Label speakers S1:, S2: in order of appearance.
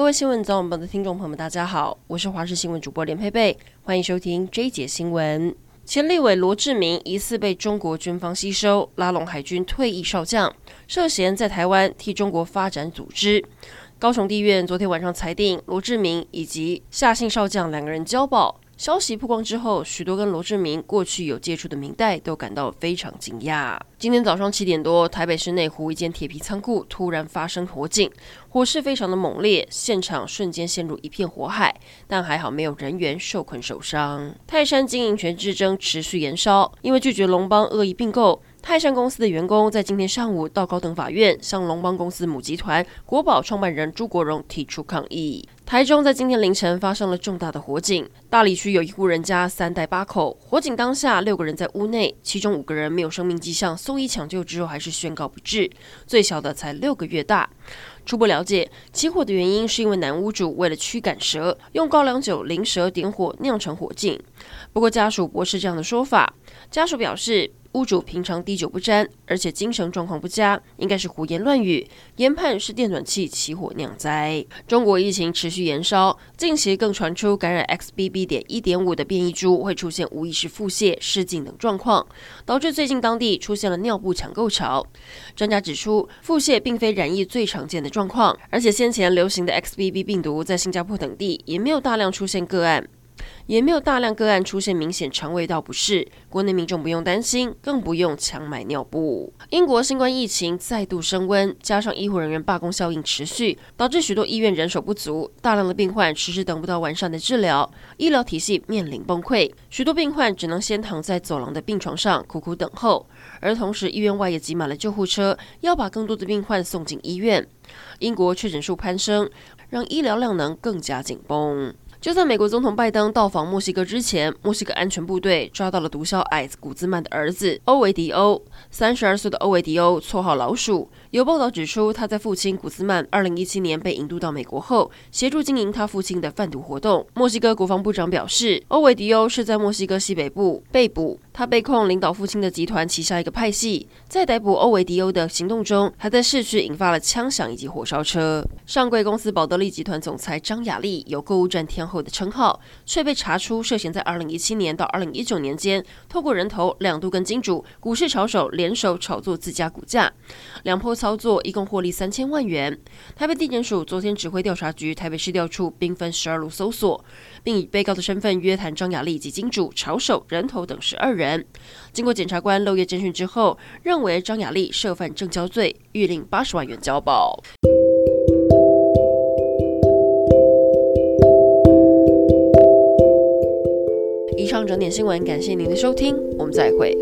S1: 各位新闻早晚报的听众朋友们，大家好，我是华视新闻主播连佩佩，欢迎收听这一节新闻。前立委罗志明疑似被中国军方吸收，拉拢海军退役少将，涉嫌在台湾替中国发展组织。高雄地院昨天晚上裁定，罗志明以及夏姓少将两个人交保。消息曝光之后，许多跟罗志明过去有接触的明代都感到非常惊讶。今天早上七点多，台北市内湖一间铁皮仓库突然发生火警，火势非常的猛烈，现场瞬间陷入一片火海，但还好没有人员受困受伤。泰山经营权之争持续延烧，因为拒绝龙邦恶意并购。泰山公司的员工在今天上午到高等法院向龙邦公司母集团国宝创办人朱国荣提出抗议。台中在今天凌晨发生了重大的火警，大里区有一户人家三代八口，火警当下六个人在屋内，其中五个人没有生命迹象，送医抢救之后还是宣告不治，最小的才六个月大。初步了解，起火的原因是因为男屋主为了驱赶蛇，用高粱酒淋蛇点火酿成火警。不过家属驳斥这样的说法，家属表示。屋主平常滴酒不沾，而且精神状况不佳，应该是胡言乱语。研判是电暖器起火酿灾。中国疫情持续延烧，近期更传出感染 XBB. 点一点五的变异株会出现无意识腹泻、失禁等状况，导致最近当地出现了尿布抢购潮。专家指出，腹泻并非染疫最常见的状况，而且先前流行的 XBB 病毒在新加坡等地也没有大量出现个案。也没有大量个案出现明显肠胃道不适，国内民众不用担心，更不用抢买尿布。英国新冠疫情再度升温，加上医护人员罢工效应持续，导致许多医院人手不足，大量的病患迟迟等不到完善的治疗，医疗体系面临崩溃，许多病患只能先躺在走廊的病床上苦苦等候，而同时医院外也挤满了救护车，要把更多的病患送进医院。英国确诊数攀升，让医疗量能更加紧绷。就在美国总统拜登到访墨西哥之前，墨西哥安全部队抓到了毒枭矮子古兹曼的儿子欧维迪欧。三十二岁的欧维迪欧，绰号“老鼠”。有报道指出，他在父亲古兹曼二零一七年被引渡到美国后，协助经营他父亲的贩毒活动。墨西哥国防部长表示，欧维迪欧是在墨西哥西北部被捕，他被控领导父亲的集团旗下一个派系。在逮捕欧维迪欧的行动中，还在市区引发了枪响以及火烧车。上柜公司宝得利集团总裁张雅丽有购物战天后的称号，却被查出涉嫌在二零一七年到二零一九年间，透过人头两度跟金主、股市炒手联手炒作自家股价，两波操作一共获利三千万元。台北地检署昨天指挥调查局台北市调处兵分十二路搜索，并以被告的身份约谈张雅丽及金主、炒手、人头等十二人。经过检察官漏夜侦讯之后，认为张雅丽涉犯证交罪，预令八十万元交保。以上整点新闻，感谢您的收听，我们再会。